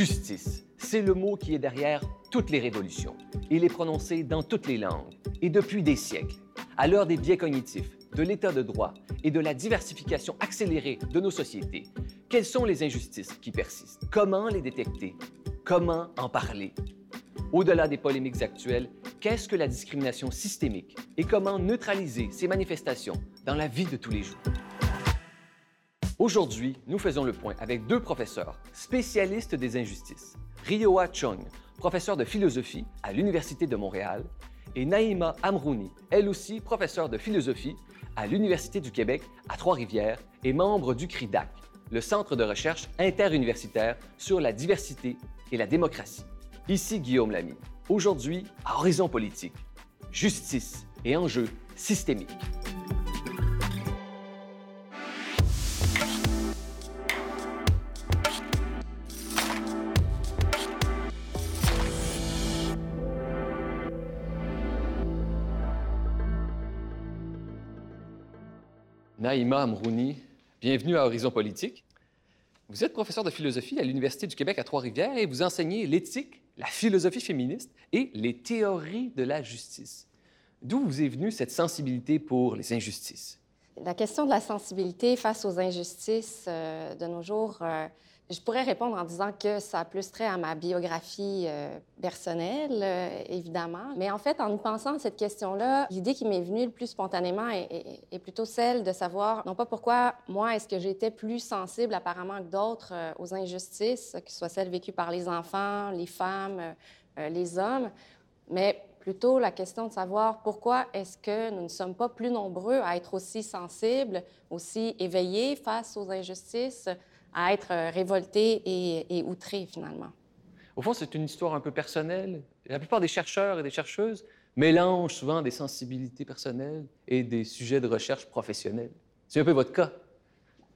Justice, c'est le mot qui est derrière toutes les révolutions. Il est prononcé dans toutes les langues et depuis des siècles. À l'heure des biais cognitifs, de l'état de droit et de la diversification accélérée de nos sociétés, quelles sont les injustices qui persistent? Comment les détecter? Comment en parler? Au-delà des polémiques actuelles, qu'est-ce que la discrimination systémique et comment neutraliser ces manifestations dans la vie de tous les jours? Aujourd'hui, nous faisons le point avec deux professeurs spécialistes des injustices. Rioa Chung, professeur de philosophie à l'Université de Montréal, et Naïma Amrouni, elle aussi professeure de philosophie à l'Université du Québec à Trois-Rivières et membre du CRIDAC, le Centre de recherche interuniversitaire sur la diversité et la démocratie. Ici Guillaume Lamy. Aujourd'hui, à Horizon Politique, justice et enjeux systémiques. Naïma Amrouni, bienvenue à Horizon Politique. Vous êtes professeur de philosophie à l'Université du Québec à Trois-Rivières et vous enseignez l'éthique, la philosophie féministe et les théories de la justice. D'où vous est venue cette sensibilité pour les injustices? La question de la sensibilité face aux injustices euh, de nos jours, euh, je pourrais répondre en disant que ça a plus trait à ma biographie euh, personnelle, euh, évidemment. Mais en fait, en y pensant à cette question-là, l'idée qui m'est venue le plus spontanément est, plutôt celle de savoir, non pas pourquoi moi, est-ce que j'étais plus sensible apparemment que d'autres euh, aux injustices, que ce soit celles vécues par les enfants, les femmes, les hommes, mais plutôt la question de savoir pourquoi est-ce que nous ne sommes pas plus nombreux à être aussi sensibles, aussi éveillés face aux injustices, à être euh, révoltés et, et outrés finalement. Au fond, c'est une histoire un peu personnelle. La plupart des chercheurs et des chercheuses mélangent souvent des sensibilités personnelles et des sujets de recherche professionnels. C'est un peu votre cas.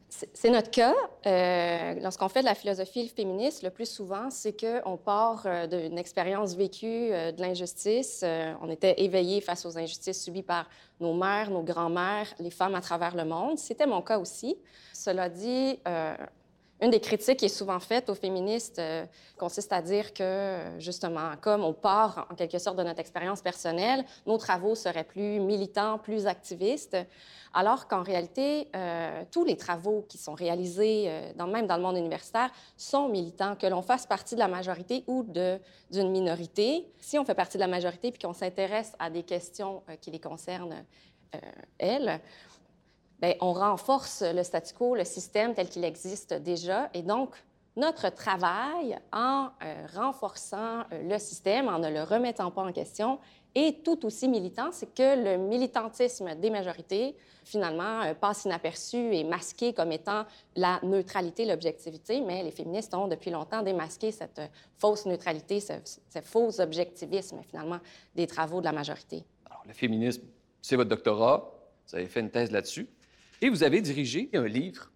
C'est notre cas. Euh, Lorsqu'on fait de la philosophie féministe, le plus souvent, c'est qu'on part euh, d'une expérience vécue de l'injustice. Euh, on était éveillés face aux injustices subies par nos mères, nos grands-mères, les femmes à travers le monde. C'était mon cas aussi. Cela dit, euh, une des critiques qui est souvent faite aux féministes euh, consiste à dire que, justement, comme on part en quelque sorte de notre expérience personnelle, nos travaux seraient plus militants, plus activistes, alors qu'en réalité, euh, tous les travaux qui sont réalisés, euh, même dans le monde universitaire, sont militants, que l'on fasse partie de la majorité ou d'une minorité. Si on fait partie de la majorité puis qu'on s'intéresse à des questions qui les concernent, elles, Bien, on renforce le statu quo, le système tel qu'il existe déjà. Et donc, notre travail en euh, renforçant euh, le système, en ne le remettant pas en question, est tout aussi militant, c'est que le militantisme des majorités, finalement, euh, passe inaperçu et masqué comme étant la neutralité, l'objectivité, mais les féministes ont depuis longtemps démasqué cette fausse neutralité, ce, ce faux objectivisme, finalement, des travaux de la majorité. Alors, le féminisme, c'est votre doctorat. Vous avez fait une thèse là-dessus. Et vous avez dirigé un livre,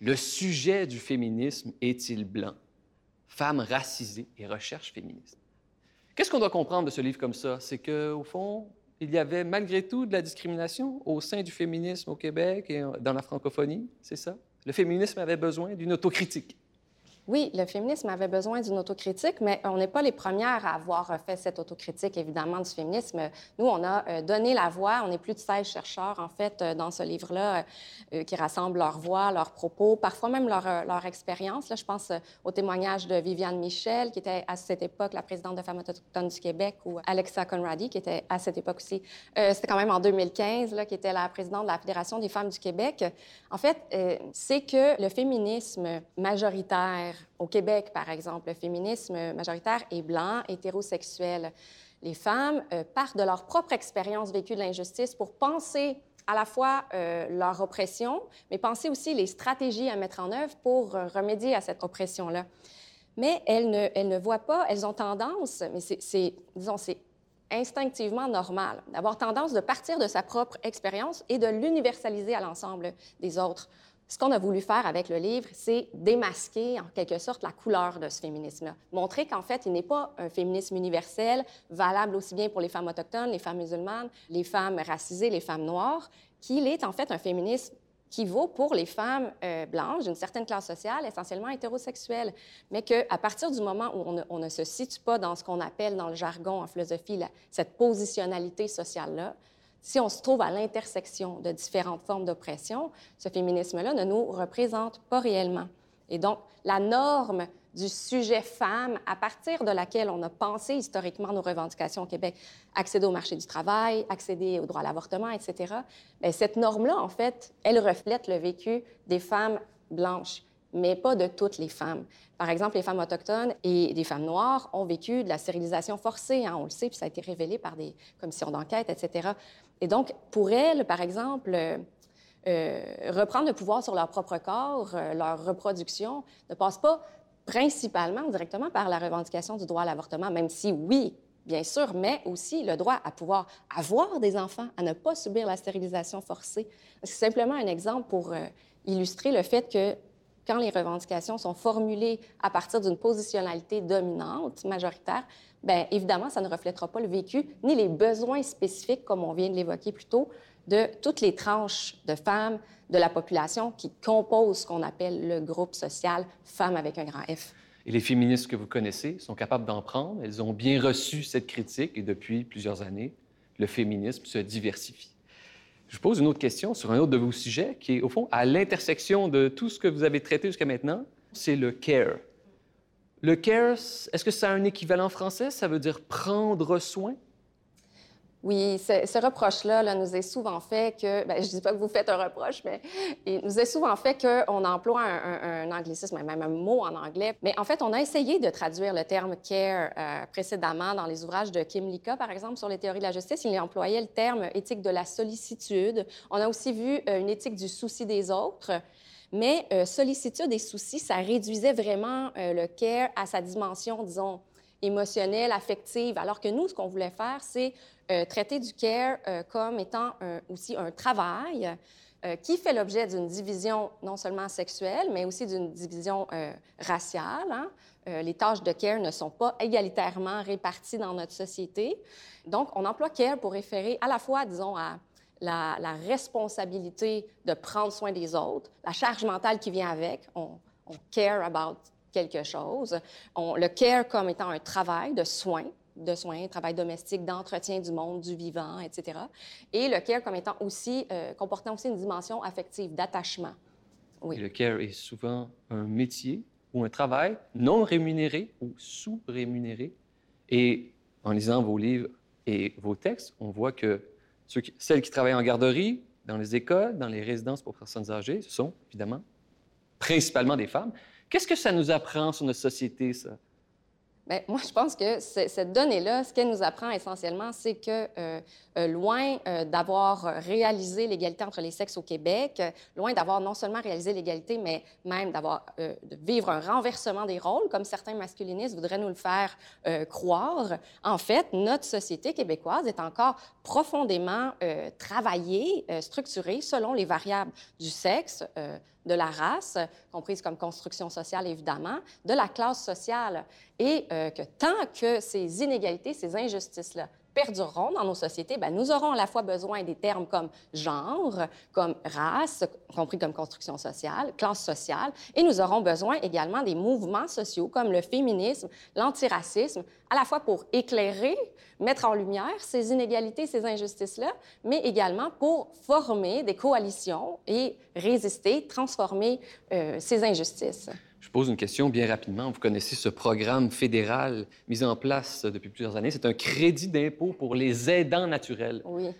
Le sujet du féminisme est-il blanc? Femmes racisées et recherche féministe. Qu'est-ce qu'on doit comprendre de ce livre comme ça? C'est qu'au fond, il y avait malgré tout de la discrimination au sein du féminisme au Québec et dans la francophonie, c'est ça? Le féminisme avait besoin d'une autocritique. Oui, le féminisme avait besoin d'une autocritique, mais on n'est pas les premières à avoir fait cette autocritique, évidemment, du féminisme. Nous, on a euh, donné la voix. On est plus de 16 chercheurs, en fait, euh, dans ce livre-là, euh, qui rassemblent leurs voix, leurs propos, parfois même leur, leur expérience. Là, je pense au témoignage de Viviane Michel, qui était à cette époque la présidente de Femmes autochtones du Québec, ou Alexa Conradi, qui était à cette époque aussi, c'était quand même en 2015, là, qui était la présidente de la Fédération des femmes du Québec. En fait, c'est que le féminisme majoritaire au Québec, par exemple, le féminisme majoritaire est blanc, hétérosexuel. Les femmes euh, partent de leur propre expérience vécue de l'injustice pour penser à la fois euh, leur oppression, mais penser aussi les stratégies à mettre en œuvre pour euh, remédier à cette oppression-là. Mais elles ne, elles ne voient pas, elles ont tendance, mais c'est, disons, c'est instinctivement normal, d'avoir tendance de partir de sa propre expérience et de l'universaliser à l'ensemble des autres. Ce qu'on a voulu faire avec le livre, c'est démasquer en quelque sorte la couleur de ce féminisme-là. Montrer qu'en fait, il n'est pas un féminisme universel, valable aussi bien pour les femmes autochtones, les femmes musulmanes, les femmes racisées, les femmes noires, qu'il est en fait un féminisme qui vaut pour les femmes euh, blanches d'une certaine classe sociale, essentiellement hétérosexuelles, mais qu'à partir du moment où on ne, se situe pas dans ce qu'on appelle dans le jargon en philosophie cette positionnalité sociale-là, si on se trouve à l'intersection de différentes formes d'oppression, ce féminisme-là ne nous représente pas réellement. Et donc, la norme du sujet femme à partir de laquelle on a pensé historiquement nos revendications au Québec, accéder au marché du travail, accéder au droit à l'avortement, etc. Bien, cette norme-là, en fait, elle reflète le vécu des femmes blanches, mais pas de toutes les femmes. Par exemple, les femmes autochtones et des femmes noires ont vécu de la stérilisation forcée, hein, on le sait, puis ça a été révélé par des commissions d'enquête, etc. Et donc, pour elles, par exemple, euh, reprendre le pouvoir sur leur propre corps, euh, leur reproduction, ne passe pas principalement directement par la revendication du droit à l'avortement, même si oui, bien sûr, mais aussi le droit à pouvoir avoir des enfants, à ne pas subir la stérilisation forcée. C'est simplement un exemple pour euh, illustrer le fait que quand les revendications sont formulées à partir d'une positionnalité dominante, majoritaire, bien évidemment, ça ne reflètera pas le vécu ni les besoins spécifiques, comme on vient de l'évoquer plus tôt, de toutes les tranches de femmes de la population qui composent ce qu'on appelle le groupe social Femmes avec un grand F. Et les féministes que vous connaissez sont capables d'en prendre. Elles ont bien reçu cette critique et depuis plusieurs années, le féminisme se diversifie. Je vous pose une autre question sur un autre de vos sujets qui est, au fond, à l'intersection de tout ce que vous avez traité jusqu'à maintenant, c'est le care. Le care, est-ce que ça a un équivalent français? Ça veut dire prendre soin? Oui, ce, reproche-là là, nous est souvent fait que, ben, je ne dis pas que vous faites un reproche, mais il nous est souvent fait qu'on emploie un, anglicisme, même un mot en anglais. Mais en fait, on a essayé de traduire le terme care euh, précédemment dans les ouvrages de Kim Lika, par exemple, sur les théories de la justice. Il employait le terme éthique de la sollicitude. On a aussi vu euh, une éthique du souci des autres. Mais euh, sollicitude et souci, ça réduisait vraiment le care à sa dimension, disons, émotionnelle, affective, alors que nous, ce qu'on voulait faire, c'est euh, traiter du care euh, comme étant aussi un travail euh, qui fait l'objet d'une division non seulement sexuelle, mais aussi d'une division raciale. Hein. les tâches de care ne sont pas égalitairement réparties dans notre société. Donc, on emploie care pour référer à la fois, disons, à la, responsabilité de prendre soin des autres, la charge mentale qui vient avec. On, on care about quelque chose. On, le care comme étant un travail de soins, de soins, travail domestique, d'entretien du monde, du vivant, etc. Et le care comme étant aussi, euh, comportant aussi une dimension affective, d'attachement. Oui. le care est souvent un métier ou un travail non rémunéré ou sous-rémunéré. Et en lisant vos livres et vos textes, on voit que celles qui travaillent en garderie, dans les écoles, dans les résidences pour personnes âgées, ce sont évidemment principalement des femmes. Qu'est-ce que ça nous apprend sur notre société, ça? Bien, moi, je pense que cette donnée-là, ce qu'elle nous apprend essentiellement, c'est que euh, euh, loin euh, d'avoir réalisé l'égalité entre les sexes au Québec, loin d'avoir non seulement réalisé l'égalité, mais même d'avoir de vivre un renversement des rôles, comme certains masculinistes voudraient nous le faire croire, en fait, notre société québécoise est encore profondément travaillée, structurée selon les variables du sexe, de la race, comprise comme construction sociale évidemment, de la classe sociale, et que tant que ces inégalités, ces injustices-là perdureront dans nos sociétés, bien, nous aurons à la fois besoin des termes comme genre, comme race, compris comme construction sociale, classe sociale, et nous aurons besoin également des mouvements sociaux comme le féminisme, l'antiracisme, à la fois pour éclairer, mettre en lumière ces inégalités, ces injustices-là, mais également pour former des coalitions et résister, transformer euh, ces injustices. Je pose une question bien rapidement. Vous connaissez ce programme fédéral mis en place depuis plusieurs années. C'est un crédit d'impôt pour les aidants naturels. Oui.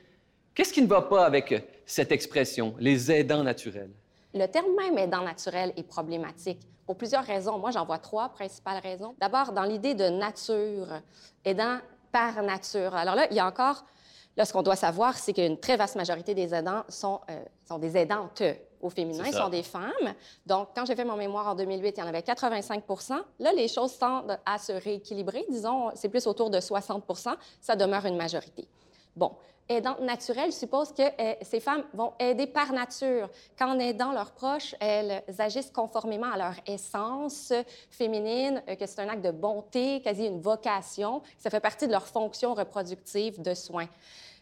Qu'est-ce qui ne va pas avec cette expression, les aidants naturels? Le terme même aidant naturel est problématique pour plusieurs raisons. Moi, j'en vois trois principales raisons. D'abord, dans l'idée de nature, aidant par nature. Alors là, il y a encore, là, ce qu'on doit savoir, c'est qu'une très vaste majorité des aidants sont, euh, sont des aidantes au féminin sont des femmes. Donc, quand j'ai fait mon mémoire en 2008, il y en avait 85 Là, les choses tendent à se rééquilibrer. Disons, c'est plus autour de 60 Ça demeure une majorité. Bon, aidante naturelle suppose que euh, ces femmes vont aider par nature. Qu'en aidant leurs proches, elles agissent conformément à leur essence féminine, euh, que c'est un acte de bonté, quasi une vocation. Ça fait partie de leur fonction reproductive de soins.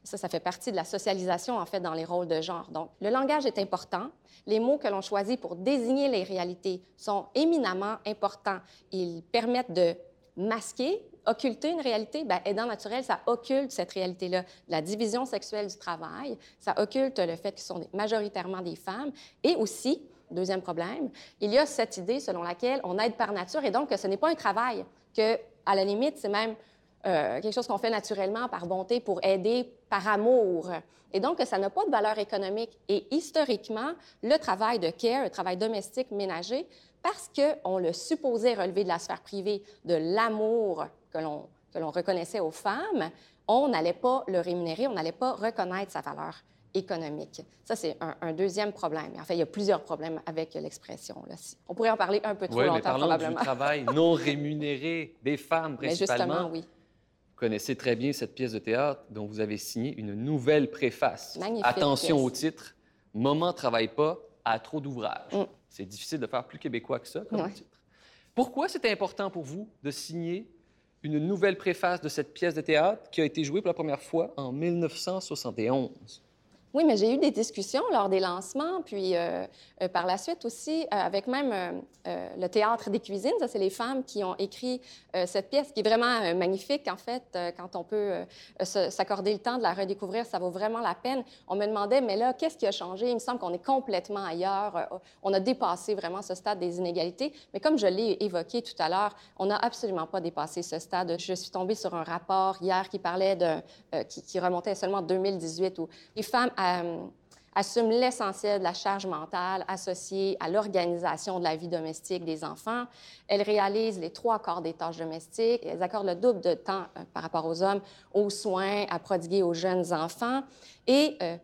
Ça, ça fait partie de la socialisation, en fait, dans les rôles de genre. Donc, le langage est important. Les mots que l'on choisit pour désigner les réalités sont éminemment importants. Ils permettent de masquer occulter une réalité, bien, aidant naturel, ça occulte cette réalité-là. La division sexuelle du travail, ça occulte le fait qu'ils sont majoritairement des femmes. Et aussi, deuxième problème, il y a cette idée selon laquelle on aide par nature et donc que ce n'est pas un travail, que à la limite, c'est même euh, quelque chose qu'on fait naturellement par bonté pour aider par amour. Et donc, ça n'a pas de valeur économique. Et historiquement, le travail de care, le travail domestique ménager, parce qu'on le supposait relever de la sphère privée, de l'amour que l'on reconnaissait aux femmes, on n'allait pas le rémunérer, on n'allait pas reconnaître sa valeur économique. Ça, c'est un, deuxième problème. En fait, il y a plusieurs problèmes avec l'expression. On pourrait en parler un peu trop oui, longtemps, mais probablement. du travail non rémunéré des femmes, principalement. Mais justement, oui. Vous connaissez très bien cette pièce de théâtre dont vous avez signé une nouvelle préface. Magnifique Attention au titre. Moment travaille pas à trop d'ouvrages. Mm. C'est difficile de faire plus québécois que ça comme titre. Pourquoi c'était important pour vous de signer une nouvelle préface de cette pièce de théâtre qui a été jouée pour la première fois en 1971? Oui, mais j'ai eu des discussions lors des lancements, puis euh, euh, par la suite aussi, euh, avec même le Théâtre des cuisines. Ça, c'est les femmes qui ont écrit cette pièce, qui est vraiment magnifique, en fait. quand on peut s'accorder le temps de la redécouvrir, ça vaut vraiment la peine. On me demandait, mais là, qu'est-ce qui a changé? Il me semble qu'on est complètement ailleurs. on a dépassé vraiment ce stade des inégalités. Mais comme je l'ai évoqué tout à l'heure, on n'a absolument pas dépassé ce stade. Je suis tombée sur un rapport hier qui parlait de... qui, remontait seulement en 2018, où les femmes euh, assument l'essentiel de la charge mentale associée à l'organisation de la vie domestique des enfants. Elles réalisent les trois quarts des tâches domestiques. Elles accordent le double de temps euh, par rapport aux hommes aux soins à prodiguer aux jeunes enfants. Et euh,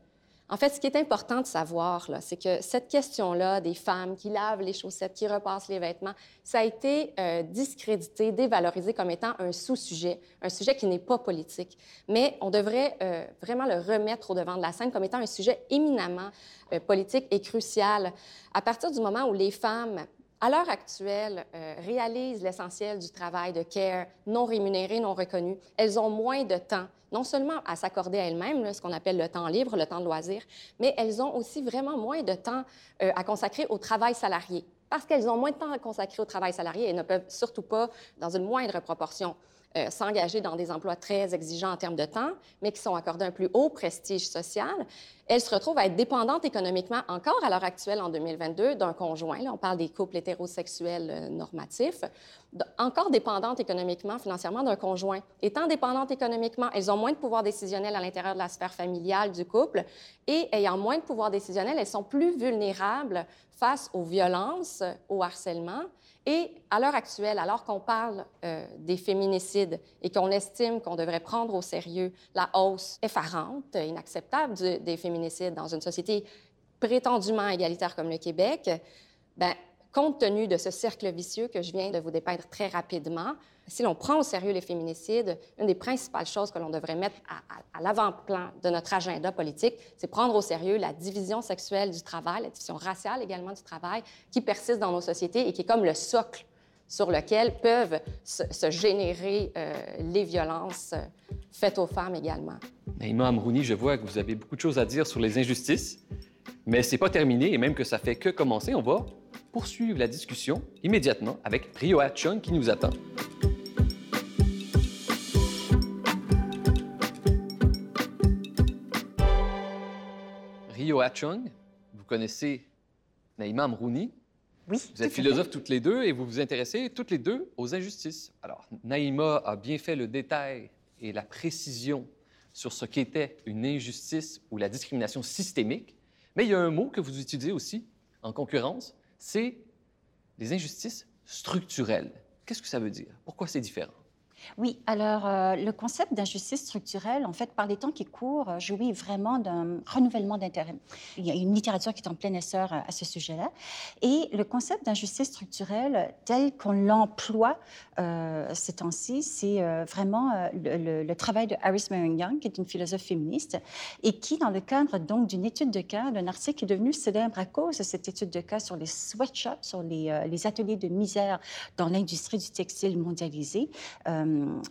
en fait, ce qui est important de savoir, c'est que cette question-là des femmes qui lavent les chaussettes, qui repassent les vêtements, ça a été euh, discrédité, dévalorisé comme étant un sous-sujet, un sujet qui n'est pas politique. Mais on devrait euh, vraiment le remettre au devant de la scène comme étant un sujet éminemment euh, politique et crucial. À partir du moment où les femmes à l'heure actuelle, réalisent l'essentiel du travail de care non rémunéré, non reconnu. Elles ont moins de temps non seulement à s'accorder à elles-mêmes, ce qu'on appelle le temps libre, le temps de loisir, mais elles ont aussi vraiment moins de temps euh, à consacrer au travail salarié. Parce qu'elles ont moins de temps à consacrer au travail salarié, elles ne peuvent surtout pas, dans une moindre proportion, euh, s'engager dans des emplois très exigeants en termes de temps, mais qui sont accordés un plus haut prestige social, elles se retrouvent à être dépendantes économiquement encore à l'heure actuelle en 2022 d'un conjoint. Là, on parle des couples hétérosexuels euh, normatifs. Encore dépendantes économiquement, financièrement d'un conjoint. Étant dépendantes économiquement, elles ont moins de pouvoir décisionnel à l'intérieur de la sphère familiale du couple et ayant moins de pouvoir décisionnel, elles sont plus vulnérables face aux violences, au harcèlement et à l'heure actuelle, alors qu'on parle euh, des féminicides et qu'on estime qu'on devrait prendre au sérieux la hausse effarante, inacceptable des féminicides dans une société prétendument égalitaire comme le Québec, ben, compte tenu de ce cercle vicieux que je viens de vous dépeindre très rapidement, si l'on prend au sérieux les féminicides, une des principales choses que l'on devrait mettre à, l'avant-plan de notre agenda politique, c'est prendre au sérieux la division sexuelle du travail, la division raciale également du travail, qui persiste dans nos sociétés et qui est comme le socle sur lequel peuvent se, générer euh, les violences euh, faites aux femmes également. Naïma Amrouni, je vois que vous avez beaucoup de choses à dire sur les injustices, mais c'est pas terminé et même que ça fait que commencer, on va poursuivre la discussion immédiatement avec Rio Chung qui nous attend. Rio Chung, vous connaissez Naïma Amrouni? Oui. Vous êtes philosophes toutes les deux et vous vous intéressez toutes les deux aux injustices. Alors, Naïma a bien fait le détail et la précision sur ce qu'était une injustice ou la discrimination systémique, mais il y a un mot que vous utilisez aussi en concurrence, c'est les injustices structurelles. Qu'est-ce que ça veut dire? Pourquoi c'est différent? Oui, alors euh, le concept d'injustice structurelle, en fait, par les temps qui courent, euh, jouit vraiment d'un renouvellement d'intérêt. Il y a une littérature qui est en plein essor euh, à ce sujet-là. Et le concept d'injustice structurelle, tel qu'on l'emploie ces temps-ci, c'est vraiment le, travail de Iris Marion Young, qui est une philosophe féministe, et qui, dans le cadre donc d'une étude de cas, d'un article qui est devenu célèbre à cause de cette étude de cas sur les sweatshops, sur les, ateliers de misère dans l'industrie du textile mondialisé,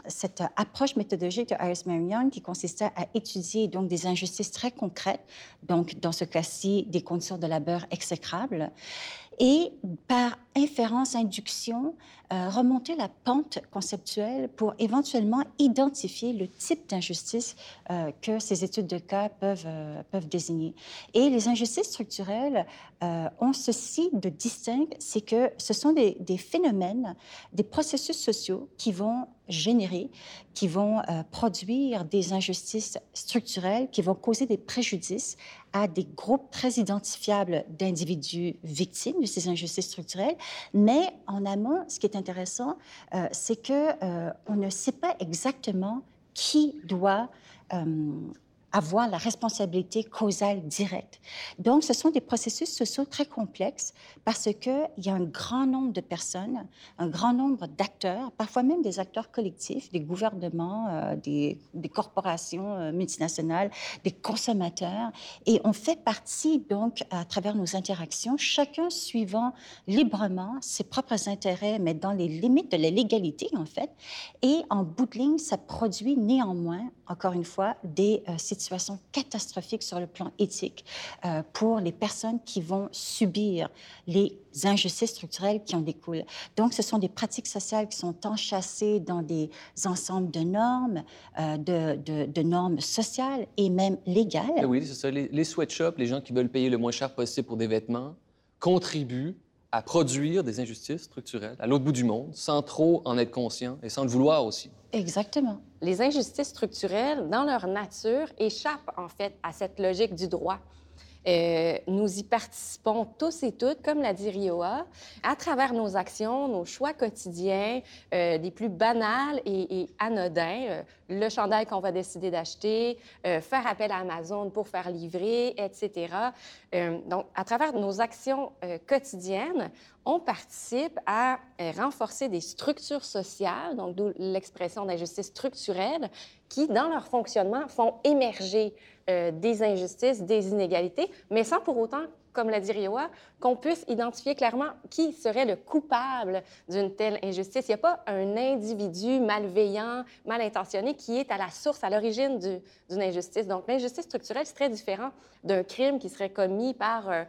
cette approche méthodologique de Iris Marion qui consistait à étudier donc des injustices très concrètes, donc dans ce cas-ci des conditions de labeur exécrables, et par inférence, induction, euh, remonter la pente conceptuelle pour éventuellement identifier le type d'injustice euh, que ces études de cas peuvent, euh, désigner. Et les injustices structurelles ont ceci de distinct, c'est que ce sont des, phénomènes, des processus sociaux qui vont générer, qui vont produire des injustices structurelles, qui vont causer des préjudices à des groupes très identifiables d'individus victimes de ces injustices structurelles. Mais en amont, ce qui est intéressant, euh, c'est que euh, on ne sait pas exactement qui doit euh, avoir la responsabilité causale directe. Donc, ce sont des processus sociaux très complexes parce qu'il y a un grand nombre de personnes, un grand nombre d'acteurs, parfois même des acteurs collectifs, des gouvernements, euh, des, corporations euh, multinationales, des consommateurs, et on fait partie, donc, à travers nos interactions, chacun suivant librement ses propres intérêts, mais dans les limites de la légalité, en fait. Et en bout de ligne, ça produit néanmoins, encore une fois, des euh, situations situation catastrophique sur le plan éthique euh, pour les personnes qui vont subir les injustices structurelles qui en découlent. Donc, ce sont des pratiques sociales qui sont enchâssées dans des ensembles de normes, euh, de, normes sociales et même légales. Eh oui, c'est ça. Les, les sweatshops, les gens qui veulent payer le moins cher possible pour des vêtements, contribuent à produire des injustices structurelles à l'autre bout du monde, sans trop en être conscient et sans le vouloir aussi. Exactement. Les injustices structurelles, dans leur nature, échappent en fait à cette logique du droit. Euh, nous y participons tous et toutes, comme l'a dit Rioa, à travers nos actions, nos choix quotidiens, euh, des plus banals et, anodins. Euh, le chandail qu'on va décider d'acheter, faire appel à Amazon pour faire livrer, etc. donc, à travers nos actions quotidiennes, on participe à renforcer des structures sociales, donc d'où l'expression d'injustice structurelle, qui, dans leur fonctionnement, font émerger euh, des injustices, des inégalités, mais sans pour autant, comme l'a dit Rioa, qu'on puisse identifier clairement qui serait le coupable d'une telle injustice. Il n'y a pas un individu malveillant, mal intentionné qui est à la source, à l'origine d'une injustice. Donc, l'injustice structurelle, c'est très différent d'un crime qui serait commis par... Euh, euh,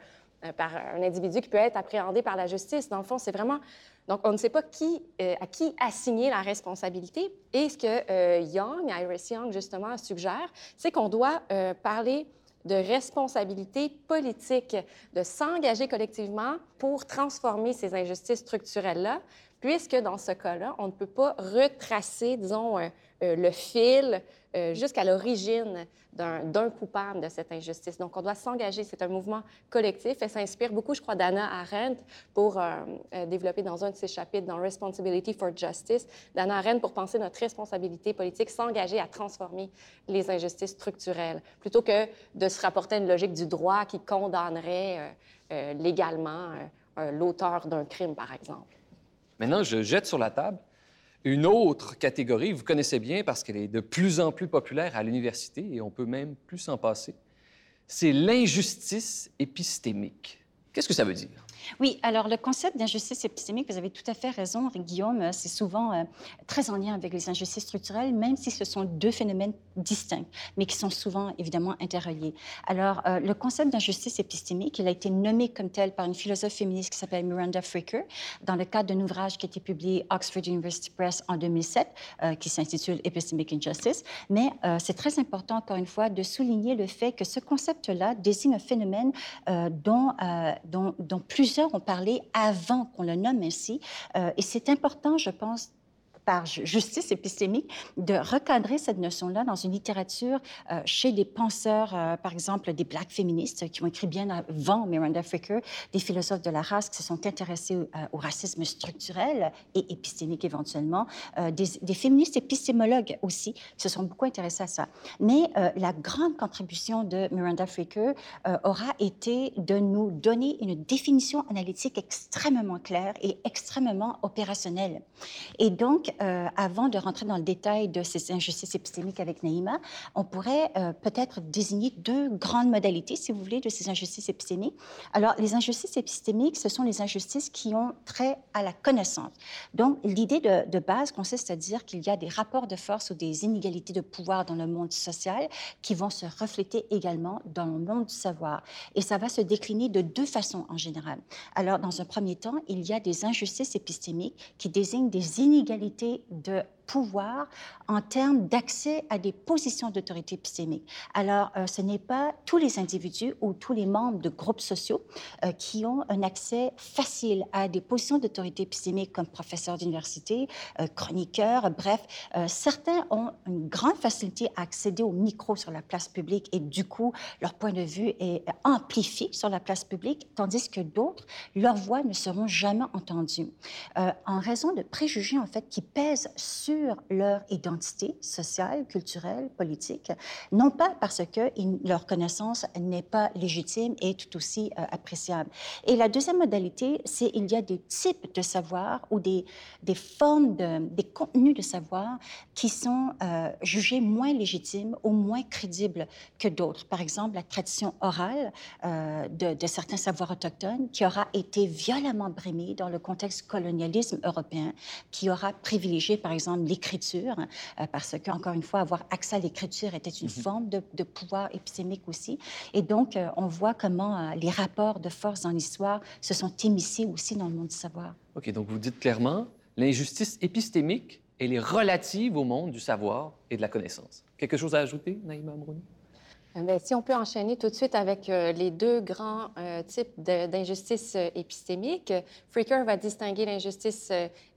par un individu qui peut être appréhendé par la justice. Dans le fond, c'est vraiment... Donc, on ne sait pas qui, euh, à qui assigner la responsabilité. Et ce que euh, Young, Iris Young, justement, suggère, c'est qu'on doit parler de responsabilité politique, de s'engager collectivement pour transformer ces injustices structurelles-là, puisque dans ce cas-là, on ne peut pas retracer, disons, le fil jusqu'à l'origine d'un coupable de cette injustice. Donc, on doit s'engager. C'est un mouvement collectif. Elle s'inspire beaucoup, je crois, d'Anna Arendt pour euh, euh, développer dans un de ses chapitres, dans Responsibility for Justice, d'Anna Arendt pour penser notre responsabilité politique, s'engager à transformer les injustices structurelles, plutôt que de se rapporter à une logique du droit qui condamnerait euh, légalement l'auteur d'un crime, par exemple. Maintenant, je jette sur la table une autre catégorie, vous connaissez bien parce qu'elle est de plus en plus populaire à l'université et on peut même plus s'en passer, c'est l'injustice épistémique. Qu'est-ce que ça veut dire? Oui, alors le concept d'injustice épistémique, vous avez tout à fait raison, Guillaume, euh, c'est souvent euh, très en lien avec les injustices structurelles, même si ce sont deux phénomènes distincts, mais qui sont souvent évidemment interreliés. Alors, euh, le concept d'injustice épistémique, il a été nommé comme tel par une philosophe féministe qui s'appelle Miranda Fricker, dans le cadre d'un ouvrage qui a été publié Oxford University Press en 2007, qui s'intitule Epistemic Injustice. Mais c'est très important, encore une fois, de souligner le fait que ce concept-là désigne un phénomène dont, dont, dont plusieurs ont parlé avant qu'on le nomme ainsi. Euh, et c'est important, je pense, par justice épistémique, de recadrer cette notion-là dans une littérature euh, chez des penseurs, euh, par exemple des black féministes qui ont écrit bien avant Miranda Fricker, des philosophes de la race qui se sont intéressés euh, au racisme structurel et épistémique éventuellement, des, des, féministes épistémologues aussi qui se sont beaucoup intéressés à ça. Mais la grande contribution de Miranda Fricker aura été de nous donner une définition analytique extrêmement claire et extrêmement opérationnelle. Et donc, euh, avant de rentrer dans le détail de ces injustices épistémiques avec Naïma, on pourrait euh, peut-être désigner deux grandes modalités, si vous voulez, de ces injustices épistémiques. Alors, les injustices épistémiques, ce sont les injustices qui ont trait à la connaissance. Donc, l'idée de, de, base consiste à dire qu'il y a des rapports de force ou des inégalités de pouvoir dans le monde social qui vont se refléter également dans le monde du savoir. Et ça va se décliner de deux façons en général. Alors, dans un premier temps, il y a des injustices épistémiques qui désignent des inégalités de pouvoir en termes d'accès à des positions d'autorité épistémique. Alors, euh, ce n'est pas tous les individus ou tous les membres de groupes sociaux euh, qui ont un accès facile à des positions d'autorité épistémique comme professeurs d'université, euh, chroniqueurs, bref. certains ont une grande facilité à accéder au micro sur la place publique et du coup, leur point de vue est amplifié sur la place publique, tandis que d'autres, leurs voix ne seront jamais entendues en raison de préjugés, en fait, qui pèsent sur leur identité sociale, culturelle, politique, non pas parce que leur connaissance n'est pas légitime et tout aussi euh, appréciable. Et la deuxième modalité, c'est il y a des types de savoir ou des, des formes, de, des contenus de savoir qui sont euh, jugés moins légitimes ou moins crédibles que d'autres. Par exemple, la tradition orale euh, de, de, certains savoirs autochtones qui aura été violemment brimée dans le contexte colonialisme européen, qui aura privilégié, par exemple, l'écriture, euh, parce qu'encore une fois, avoir accès à l'écriture était une mhm. forme de, pouvoir épistémique aussi. Et donc, euh, on voit comment euh, les rapports de force dans l'histoire se sont émissés aussi dans le monde du savoir. OK, donc vous dites clairement, l'injustice épistémique, elle est relative au monde du savoir et de la connaissance. Quelque chose à ajouter, Naïma Amrouni? Euh, ben, si on peut enchaîner tout de suite avec euh, les deux grands euh, types d'injustice épistémique, Fricker va distinguer l'injustice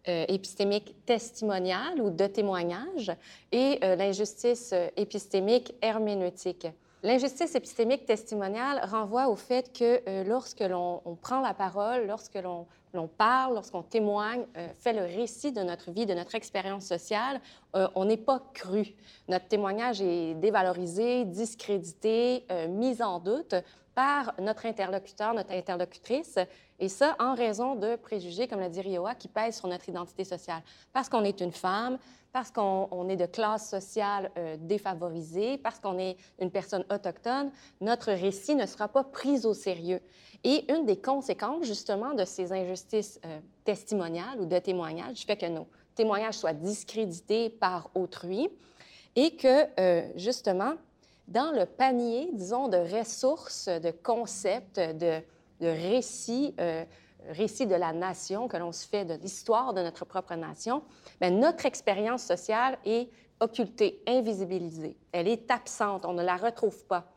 épistémique testimoniale ou de témoignage et l'injustice épistémique herméneutique. L'injustice épistémique testimoniale renvoie au fait que lorsque l'on prend la parole, lorsque l'on parle, lorsqu'on témoigne, euh, fait le récit de notre vie, de notre expérience sociale, euh, on n'est pas cru. Notre témoignage est dévalorisé, discrédité, euh, mis en doute par notre interlocuteur, notre interlocutrice, et ça en raison de préjugés, comme l'a dit Rioa, qui pèsent sur notre identité sociale. Parce qu'on est une femme, parce qu'on est de classe sociale défavorisée, parce qu'on est une personne autochtone, notre récit ne sera pas pris au sérieux. Et une des conséquences, justement, de ces injustices euh, testimoniales ou de témoignages fait que nos témoignages soient discrédités par autrui et que, euh, justement, dans le panier, disons, de ressources, de concepts, de, de récits, récits de la nation que l'on se fait de l'histoire de notre propre nation, bien, notre expérience sociale est occultée, invisibilisée. Elle est absente, on ne la retrouve pas.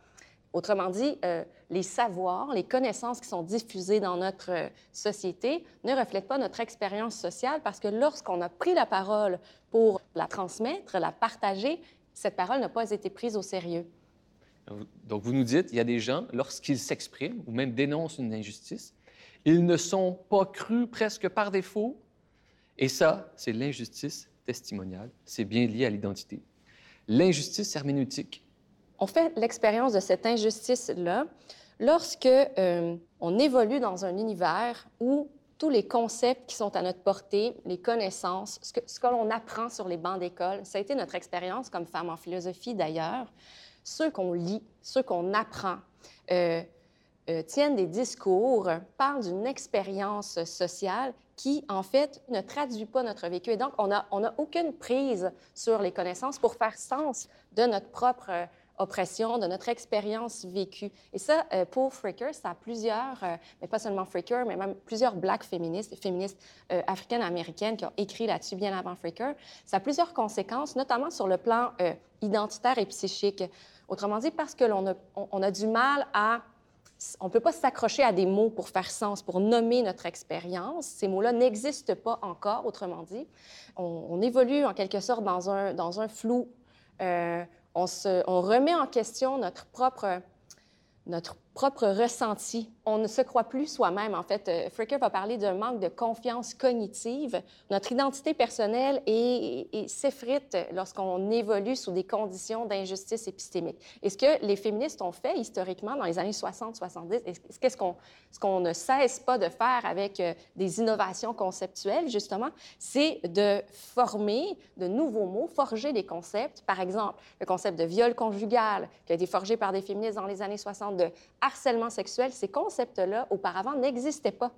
Autrement dit, euh, les savoirs, les connaissances qui sont diffusées dans notre euh, société ne reflètent pas notre expérience sociale parce que lorsqu'on a pris la parole pour la transmettre, la partager, cette parole n'a pas été prise au sérieux. Donc, vous nous dites, il y a des gens, lorsqu'ils s'expriment ou même dénoncent une injustice, ils ne sont pas crus presque par défaut. Et ça, c'est l'injustice testimoniale. C'est bien lié à l'identité. L'injustice herméneutique, on fait l'expérience de cette injustice-là lorsque euh, on évolue dans un univers où tous les concepts qui sont à notre portée, les connaissances, ce que, que l'on apprend sur les bancs d'école, ça a été notre expérience comme femme en philosophie d'ailleurs, ceux qu'on lit, ceux qu'on apprend, euh, euh, tiennent des discours, parlent d'une expérience sociale qui, en fait, ne traduit pas notre vécu. Et donc, on n'a on a aucune prise sur les connaissances pour faire sens de notre propre oppression, de notre expérience vécue. Et ça, euh, pour Fricker, ça a plusieurs, euh, mais pas seulement Fricker, mais même plusieurs Black féministes, féministes euh, africaines-américaines qui ont écrit là-dessus bien avant Fricker. Ça a plusieurs conséquences, notamment sur le plan identitaire et psychique. Autrement dit, parce que l'on a, on, a du mal à on ne peut pas s'accrocher à des mots pour faire sens, pour nommer notre expérience. Ces mots-là n'existent pas encore, autrement dit. On, évolue en quelque sorte dans un, dans un flou. Euh, on, se, on remet en question notre propre, notre propre ressenti. On ne se croit plus soi-même. En fait, euh, Fricker va parler d'un manque de confiance cognitive. Notre identité personnelle s'effrite lorsqu'on évolue sous des conditions d'injustice épistémique. Et ce que les féministes ont fait historiquement dans les années 60-70, et ce qu'on ce qu'on ne cesse pas de faire avec euh, des innovations conceptuelles, justement, c'est de former de nouveaux mots, forger des concepts. Par exemple, le concept de viol conjugal, qui a été forgé par des féministes dans les années 60, de harcèlement sexuel, ces concepts-là, auparavant, n'existaient pas.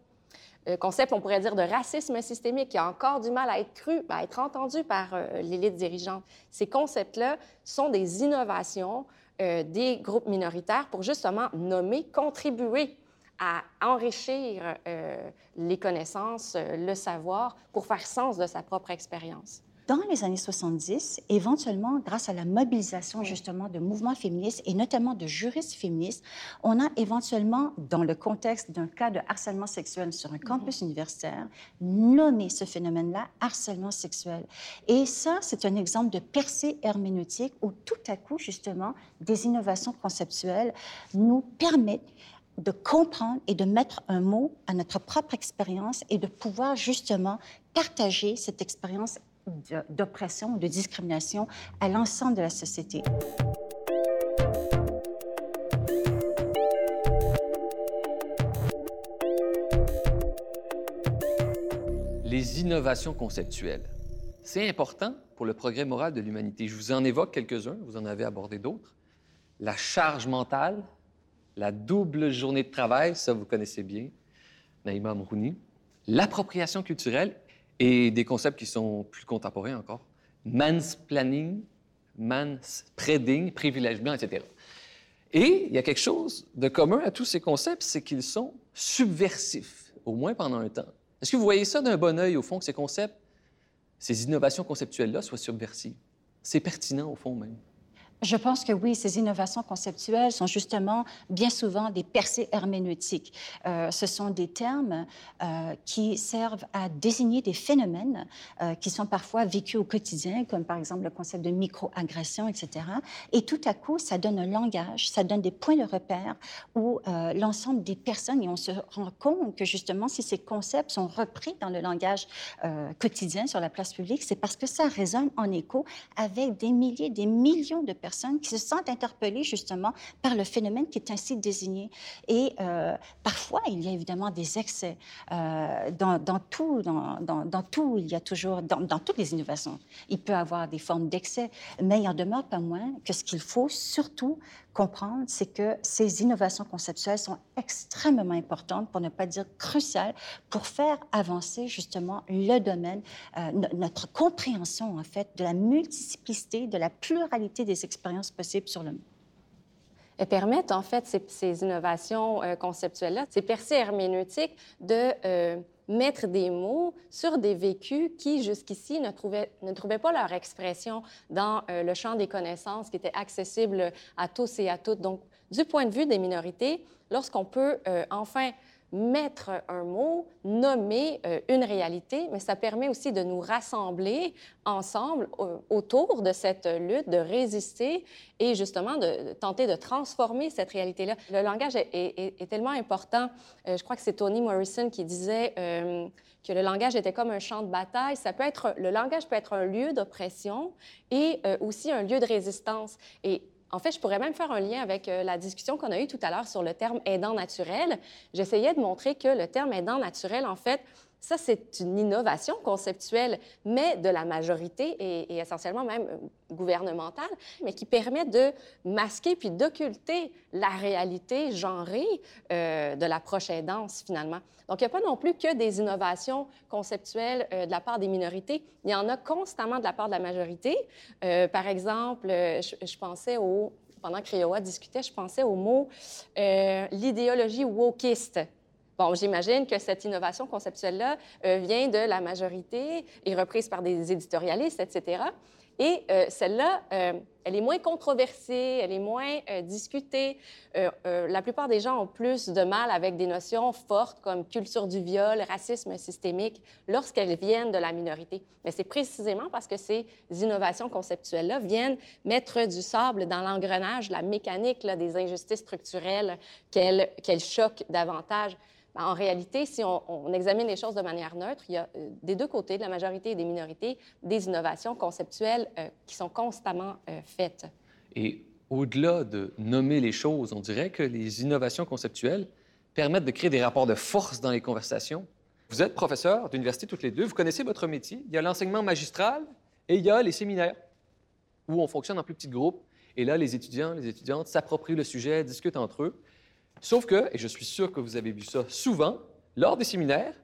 Le concept, on pourrait dire, de racisme systémique, qui a encore du mal à être cru, à être entendu par euh, l'élite dirigeante. Ces concepts-là sont des innovations euh, des groupes minoritaires pour justement nommer, contribuer à enrichir euh, les connaissances, le savoir, pour faire sens de sa propre expérience dans les années 70, éventuellement, grâce à la mobilisation justement de mouvements féministes et notamment de juristes féministes, on a éventuellement, dans le contexte d'un cas de harcèlement sexuel sur un campus universitaire, nommé ce phénomène-là harcèlement sexuel. Et ça, c'est un exemple de percée herméneutique où tout à coup, justement, des innovations conceptuelles nous permettent de comprendre et de mettre un mot à notre propre expérience et de pouvoir justement partager cette expérience d'oppression de discrimination à l'ensemble de la société. Les innovations conceptuelles. C'est important pour le progrès moral de l'humanité. Je vous en évoque quelques-uns, vous en avez abordé d'autres. La charge mentale, la double journée de travail, ça vous connaissez bien, Naïma Amrouni. L'appropriation culturelle et des concepts qui sont plus contemporains encore. Mansplaining, manspreading, privilège blanc, etc. Et il y a quelque chose de commun à tous ces concepts, c'est qu'ils sont subversifs, au moins pendant un temps. Est-ce que vous voyez ça d'un bon œil, au fond, que ces concepts, ces innovations conceptuelles-là soient subversives? C'est pertinent, au fond, même. Je pense que oui, ces innovations conceptuelles sont justement bien souvent des percées herméneutiques. Euh, ce sont des termes euh, qui servent à désigner des phénomènes euh, qui sont parfois vécus au quotidien, comme par exemple le concept de microagression, etc. Et tout à coup, ça donne un langage, ça donne des points de repère où l'ensemble des personnes, et on se rend compte que justement, si ces concepts sont repris dans le langage quotidien sur la place publique, c'est parce que ça résonne en écho avec des milliers, des millions de personnes qui se sentent interpellées justement par le phénomène qui est ainsi désigné. Et euh, parfois, il y a évidemment des excès. Euh, dans, tout, dans, dans, tout, il y a toujours, dans, toutes les innovations, il peut y avoir des formes d'excès, mais il en demeure pas moins que ce qu'il faut surtout comprendre, c'est que ces innovations conceptuelles sont extrêmement importantes, pour ne pas dire cruciales, pour faire avancer justement le domaine, euh, notre compréhension en fait de la multiplicité, de la pluralité des expériences possibles sur le monde. Elles permettent en fait ces, innovations euh, conceptuelles-là, ces percées herméneutiques de euh, mettre des mots sur des vécus qui, jusqu'ici, ne trouvaient, ne trouvaient pas leur expression dans euh, le champ des connaissances qui était accessible à tous et à toutes. Donc, du point de vue des minorités, lorsqu'on peut euh, enfin mettre un mot, nommer euh, une réalité, mais ça permet aussi de nous rassembler ensemble autour de cette lutte, de résister et justement de, tenter de transformer cette réalité-là. Le langage est, tellement important. Euh, je crois que c'est Toni Morrison qui disait euh, que le langage était comme un champ de bataille. Ça peut être, le langage peut être un lieu d'oppression et aussi un lieu de résistance. En fait, je pourrais même faire un lien avec euh, la discussion qu'on a eue tout à l'heure sur le terme aidant naturel. J'essayais de montrer que le terme aidant naturel, en fait, ça, c'est une innovation conceptuelle, mais de la majorité et, essentiellement même euh, gouvernementale, mais qui permet de masquer puis d'occulter la réalité genrée euh, de la prochaine aidance, finalement. Donc, il n'y a pas non plus que des innovations conceptuelles euh, de la part des minorités. Il y en a constamment de la part de la majorité. par exemple, je, pensais au... Pendant que Rioa discutait, je pensais au mot l'idéologie wokiste. Bon, j'imagine que cette innovation conceptuelle-là euh, vient de la majorité, et reprise par des éditorialistes, etc. Et euh, celle-là, euh, elle est moins controversée, elle est moins discutée. la plupart des gens ont plus de mal avec des notions fortes comme culture du viol, racisme systémique, lorsqu'elles viennent de la minorité. Mais c'est précisément parce que ces innovations conceptuelles-là viennent mettre du sable dans l'engrenage, la mécanique des injustices structurelles qu'elles choquent davantage. Ben, en réalité, si on, examine les choses de manière neutre, il y a euh, des deux côtés, de la majorité et des minorités, des innovations conceptuelles euh, qui sont constamment euh, faites. Et au-delà de nommer les choses, on dirait que les innovations conceptuelles permettent de créer des rapports de force dans les conversations. Vous êtes professeur d'université toutes les deux, vous connaissez votre métier. Il y a l'enseignement magistral et il y a les séminaires où on fonctionne en plus petits groupes. Et là, les étudiants, les étudiantes s'approprient le sujet, discutent entre eux. Sauf que, et je suis sûr que vous avez vu ça souvent, lors des séminaires,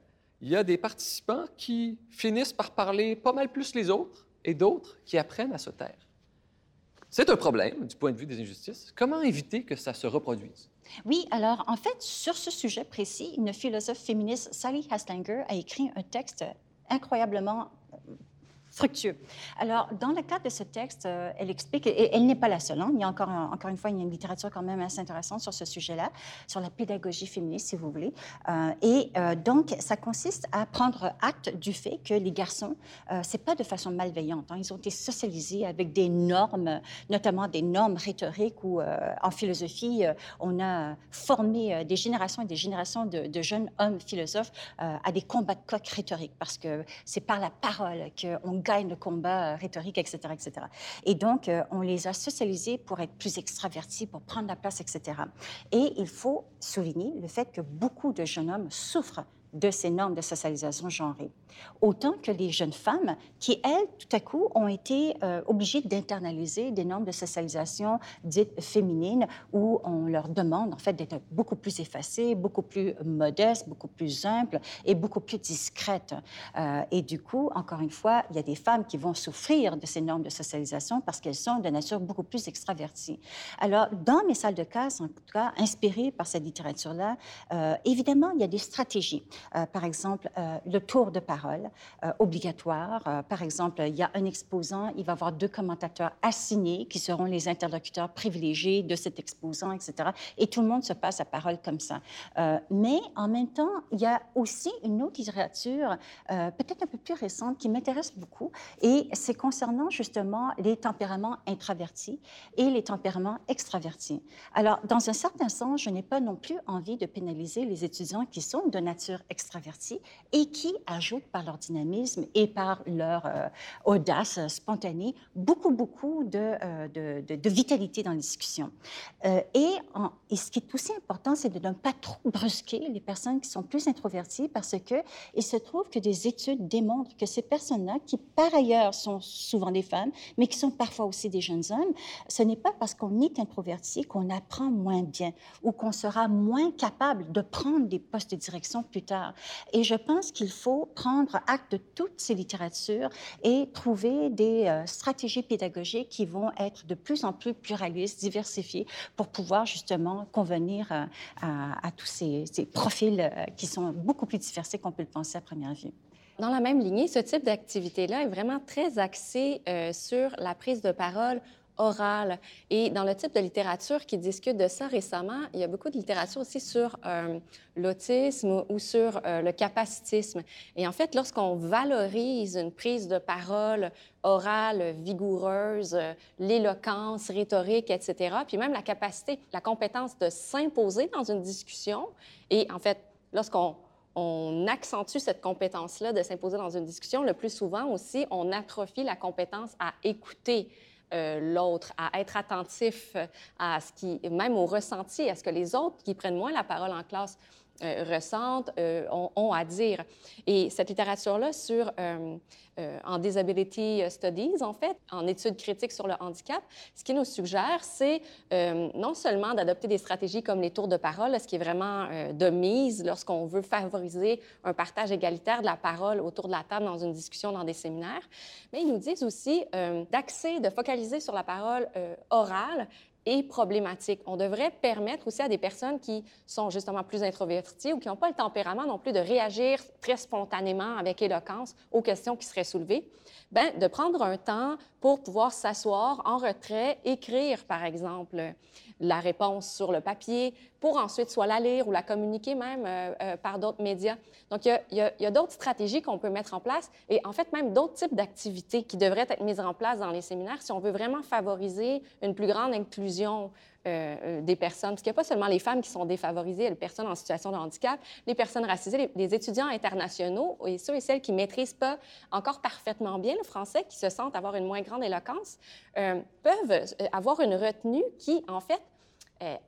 il y a des participants qui finissent par parler pas mal plus les autres et d'autres qui apprennent à se taire. C'est un problème du point de vue des injustices. Comment éviter que ça se reproduise? Oui, alors en fait, sur ce sujet précis, une philosophe féministe, Sally Haslanger, a écrit un texte incroyablement Alors, dans le cadre de ce texte, euh, elle explique, et elle n'est pas la seule, hein, il y a encore, encore une fois, il y a une littérature quand même assez intéressante sur ce sujet-là, sur la pédagogie féministe, si vous voulez. Euh, et euh, donc, ça consiste à prendre acte du fait que les garçons, c'est pas de façon malveillante, hein, ils ont été socialisés avec des normes, notamment des normes rhétoriques où, en philosophie, on a formé des générations et des générations de, de jeunes hommes philosophes à des combats de coq rhétoriques, parce que c'est par la parole qu'on gagne le combat euh, rhétorique, etc., etc. Et donc, euh, on les a socialisés pour être plus extravertis, pour prendre la place, etc. Et il faut souligner le fait que beaucoup de jeunes hommes souffrent de ces normes de socialisation genrée. Autant que les jeunes femmes qui, elles, tout à coup, ont été euh, obligées d'internaliser des normes de socialisation dites féminines où on leur demande, en fait, d'être beaucoup plus effacées, beaucoup plus modestes, beaucoup plus humbles et beaucoup plus discrètes. Euh, et du coup, encore une fois, il y a des femmes qui vont souffrir de ces normes de socialisation parce qu'elles sont de nature beaucoup plus extraverties. Alors, dans mes salles de classe, en tout cas, inspirées par cette littérature-là, euh, évidemment, il y a des stratégies. Euh, par exemple, euh, le tour de parole euh, obligatoire. par exemple, il y a un exposant, il va avoir deux commentateurs assignés qui seront les interlocuteurs privilégiés de cet exposant, etc. Et tout le monde se passe la parole comme ça. mais en même temps, il y a aussi une autre littérature, peut-être un peu plus récente, qui m'intéresse beaucoup, et c'est concernant justement les tempéraments introvertis et les tempéraments extravertis. Alors, dans un certain sens, je n'ai pas non plus envie de pénaliser les étudiants qui sont de nature extravertis et qui ajoutent par leur dynamisme et par leur euh, audace spontanée beaucoup, beaucoup de, euh, de, de, vitalité dans les discussions. Euh, et, et, ce qui est aussi important, c'est de ne pas trop brusquer les personnes qui sont plus introverties parce qu'il se trouve que des études démontrent que ces personnes-là, qui par ailleurs sont souvent des femmes, mais qui sont parfois aussi des jeunes hommes, ce n'est pas parce qu'on est introverti qu'on apprend moins bien ou qu'on sera moins capable de prendre des postes de direction plus tard. Et je pense qu'il faut prendre acte de toutes ces littératures et trouver des euh, stratégies pédagogiques qui vont être de plus en plus pluralistes, diversifiées, pour pouvoir justement convenir euh, à, tous ces, profils euh, qui sont beaucoup plus diversifiés qu'on peut le penser à première vue. Dans la même lignée, ce type d'activité-là est vraiment très axé sur la prise de parole orale. Et dans le type de littérature qui discute de ça récemment, il y a beaucoup de littérature aussi sur euh, l'autisme ou sur euh, le capacitisme. Et en fait, lorsqu'on valorise une prise de parole orale, vigoureuse, l'éloquence rhétorique, etc., puis même la capacité, la compétence de s'imposer dans une discussion, et en fait, lorsqu'on on accentue cette compétence-là de s'imposer dans une discussion, le plus souvent aussi, on atrophie la compétence à écouter l'autre, à être attentif à ce qui, même au ressenti, à ce que les autres qui prennent moins la parole en classe euh, ressentent, euh, ont, à dire. Et cette littérature-là sur, euh, en Disability Studies, en fait, en études critiques sur le handicap, ce qui nous suggère, c'est non seulement d'adopter des stratégies comme les tours de parole, ce qui est vraiment de mise lorsqu'on veut favoriser un partage égalitaire de la parole autour de la table dans une discussion, dans des séminaires, mais ils nous disent aussi d'axer, de focaliser sur la parole orale et problématique. On devrait permettre aussi à des personnes qui sont justement plus introverties ou qui n'ont pas le tempérament non plus de réagir très spontanément avec éloquence aux questions qui seraient soulevées, ben, de prendre un temps pour pouvoir s'asseoir en retrait, écrire, par exemple, la réponse sur le papier, pour ensuite soit la lire ou la communiquer même euh, euh, par d'autres médias. Donc, il y a, a d'autres stratégies qu'on peut mettre en place et en fait même d'autres types d'activités qui devraient être mises en place dans les séminaires si on veut vraiment favoriser une plus grande inclusion euh, euh, des personnes, parce qu'il n'y a pas seulement les femmes qui sont défavorisées, les personnes en situation de handicap, les personnes racisées, les, étudiants internationaux et ceux et celles qui ne maîtrisent pas encore parfaitement bien le français, qui se sentent avoir une moins grande éloquence, euh, peuvent avoir une retenue qui, en fait,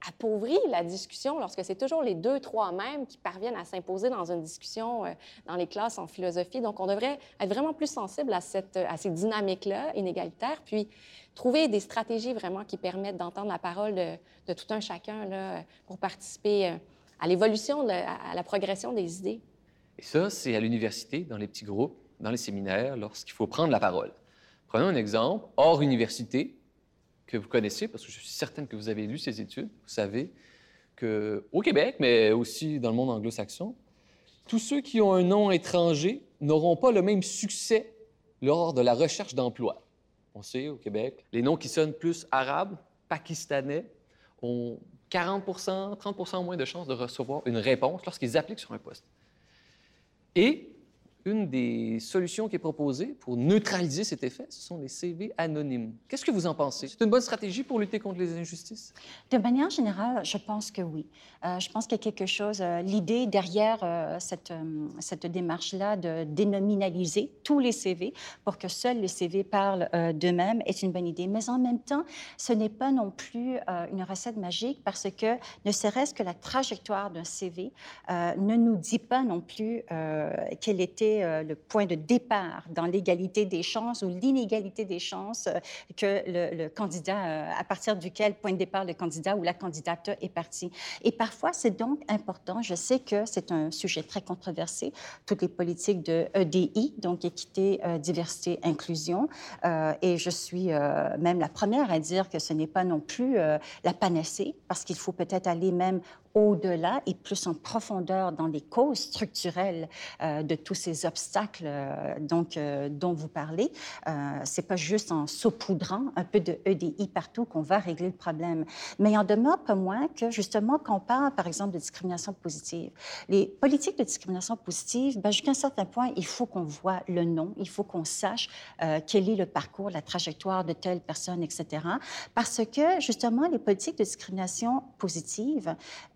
appauvrit la discussion lorsque c'est toujours les deux, trois mêmes qui parviennent à s'imposer dans une discussion dans les classes en philosophie. Donc, on devrait être vraiment plus sensible à, cette, à ces dynamiques-là inégalitaires, puis trouver des stratégies vraiment qui permettent d'entendre la parole de, tout un chacun là, pour participer euh, à l'évolution, à la progression des idées. Et ça, c'est à l'université, dans les petits groupes, dans les séminaires, lorsqu'il faut prendre la parole. Prenons un exemple, hors université, que vous connaissez, parce que je suis certaine que vous avez lu ces études. Vous savez qu'au Québec, mais aussi dans le monde anglo-saxon, tous ceux qui ont un nom étranger n'auront pas le même succès lors de la recherche d'emploi. On sait au Québec, les noms qui sonnent plus arabes, pakistanais, ont 40% 30 moins de chances de recevoir une réponse lorsqu'ils appliquent sur un poste. Et une des solutions qui est proposée pour neutraliser cet effet, ce sont les CV anonymes. Qu'est-ce que vous en pensez? C'est une bonne stratégie pour lutter contre les injustices? De manière générale, je pense que oui. Euh, je pense qu'il y a quelque chose, euh, l'idée derrière euh, cette, cette démarche-là de dénominaliser tous les CV pour que seuls les CV parlent d'eux-mêmes est une bonne idée. Mais en même temps, ce n'est pas non plus une recette magique parce que ne serait-ce que la trajectoire d'un CV ne nous dit pas non plus quelle était euh, le point de départ dans l'égalité des chances ou l'inégalité des chances euh, que le, candidat, euh, à partir duquel point de départ le candidat ou la candidate est parti. Et parfois, c'est donc important, je sais que c'est un sujet très controversé, toutes les politiques de EDI, donc équité, diversité, inclusion, et je suis même la première à dire que ce n'est pas non plus la panacée, parce qu'il faut peut-être aller même au-delà et plus en profondeur dans les causes structurelles euh, de tous ces obstacles euh, donc, euh, dont vous parlez. c'est pas juste en saupoudrant un peu de EDI partout qu'on va régler le problème. Mais il en demeure pas moins que, justement, quand on parle, par exemple, de discrimination positive, les politiques de discrimination positive, ben, jusqu'à un certain point, il faut qu'on voit le nom, il faut qu'on sache quel est le parcours, la trajectoire de telle personne, etc. Parce que, justement, les politiques de discrimination positive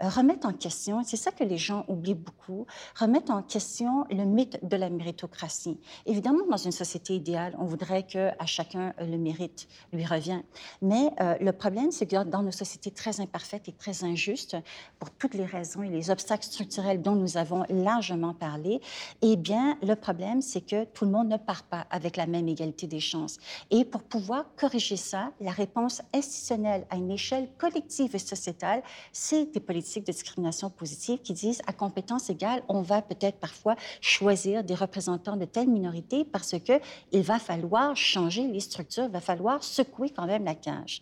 remettre en question, c'est ça que les gens oublient beaucoup, remettre en question le mythe de la méritocratie. Évidemment, dans une société idéale, on voudrait que à chacun euh, le mérite lui revient. Mais euh, le problème, c'est que dans nos sociétés très imparfaites et très injustes, pour toutes les raisons et les obstacles structurels dont nous avons largement parlé, eh bien, le problème, c'est que tout le monde ne part pas avec la même égalité des chances. Et pour pouvoir corriger ça, la réponse institutionnelle à une échelle collective et sociétale, c'est des politiques de discrimination positive qui disent à compétence égale, on va peut-être parfois choisir des représentants de telle minorité parce que il va falloir changer les structures, il va falloir secouer quand même la cage.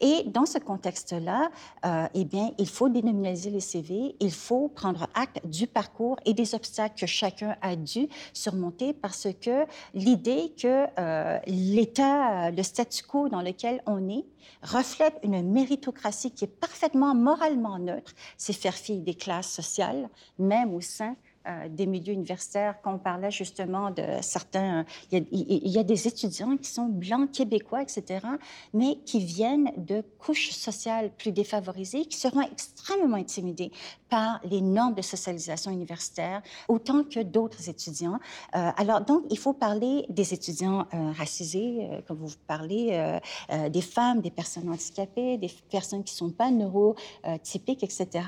Et dans ce contexte-là, euh, eh bien, il faut dénominaliser les CV, il faut prendre acte du parcours et des obstacles que chacun a dû surmonter parce que l'idée que euh, l'État, le statu quo dans lequel on est, reflète une méritocratie qui est parfaitement moralement neutre, c'est faire fi des classes sociales, même au sein euh, des milieux universitaires, quand on parlait justement de certains... Il y, a, des étudiants qui sont blancs, québécois, etc., mais qui viennent de couches sociales plus défavorisées, qui seront extrêmement intimidés par les normes de socialisation universitaire, autant que d'autres étudiants. Euh, alors, donc, il faut parler des étudiants euh, racisés, comme vous parlez, des femmes, des personnes handicapées, des personnes qui ne sont pas neurotypiques, etc.,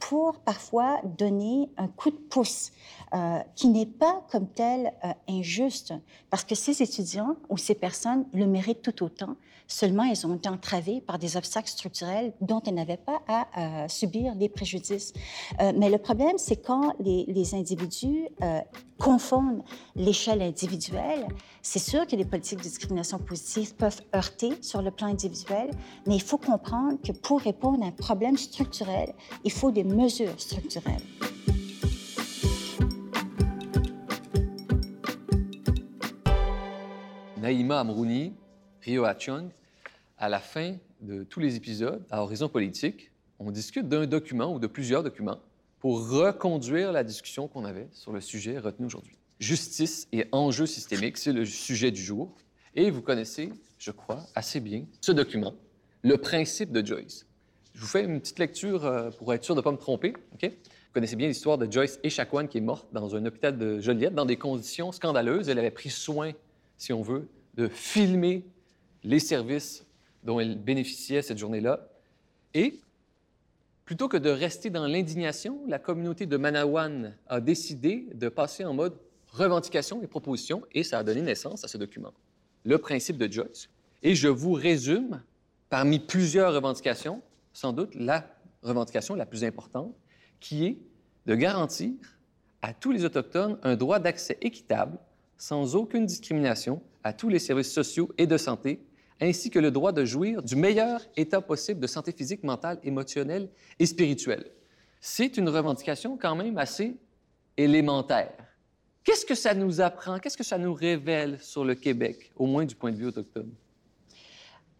pour parfois donner un coup de pouce, euh, qui n'est pas comme tel euh, injuste, parce que ces étudiants ou ces personnes le méritent tout autant, Seulement, elles ont été entravées par des obstacles structurels dont elles n'avaient pas à subir des préjudices. Euh, mais le problème, c'est quand les, individus euh, confondent l'échelle individuelle, c'est sûr que les politiques de discrimination positive peuvent heurter sur le plan individuel, mais il faut comprendre que pour répondre à un problème structurel, il faut des mesures structurelles. Naïma Amrouni, Rio Achung, à la fin de tous les épisodes, à Horizon Politique, on discute d'un document ou de plusieurs documents pour reconduire la discussion qu'on avait sur le sujet retenu aujourd'hui. Justice et enjeux systémiques, c'est le sujet du jour. Et vous connaissez, je crois, assez bien ce document, le principe de Joyce. Je vous fais une petite lecture euh, pour être sûr de ne pas me tromper. Vous connaissez bien l'histoire de Joyce Echaquan qui est morte dans un hôpital de Joliette dans des conditions scandaleuses. Elle avait pris soin, si on veut, de filmer les services dont elle bénéficiait cette journée-là. Et Plutôt que de rester dans l'indignation, la communauté de Manawan a décidé de passer en mode revendication et proposition, et ça a donné naissance à ce document, le principe de Joyce. Et je vous résume, parmi plusieurs revendications, sans doute la revendication la plus importante, qui est de garantir à tous les Autochtones un droit d'accès équitable, sans aucune discrimination, à tous les services sociaux et de santé ainsi que le droit de jouir du meilleur état possible de santé physique, mentale, émotionnelle et spirituelle. C'est une revendication quand même assez élémentaire. Qu'est-ce que ça nous apprend? Qu'est-ce que ça nous révèle sur le Québec, au moins du point de vue autochtone?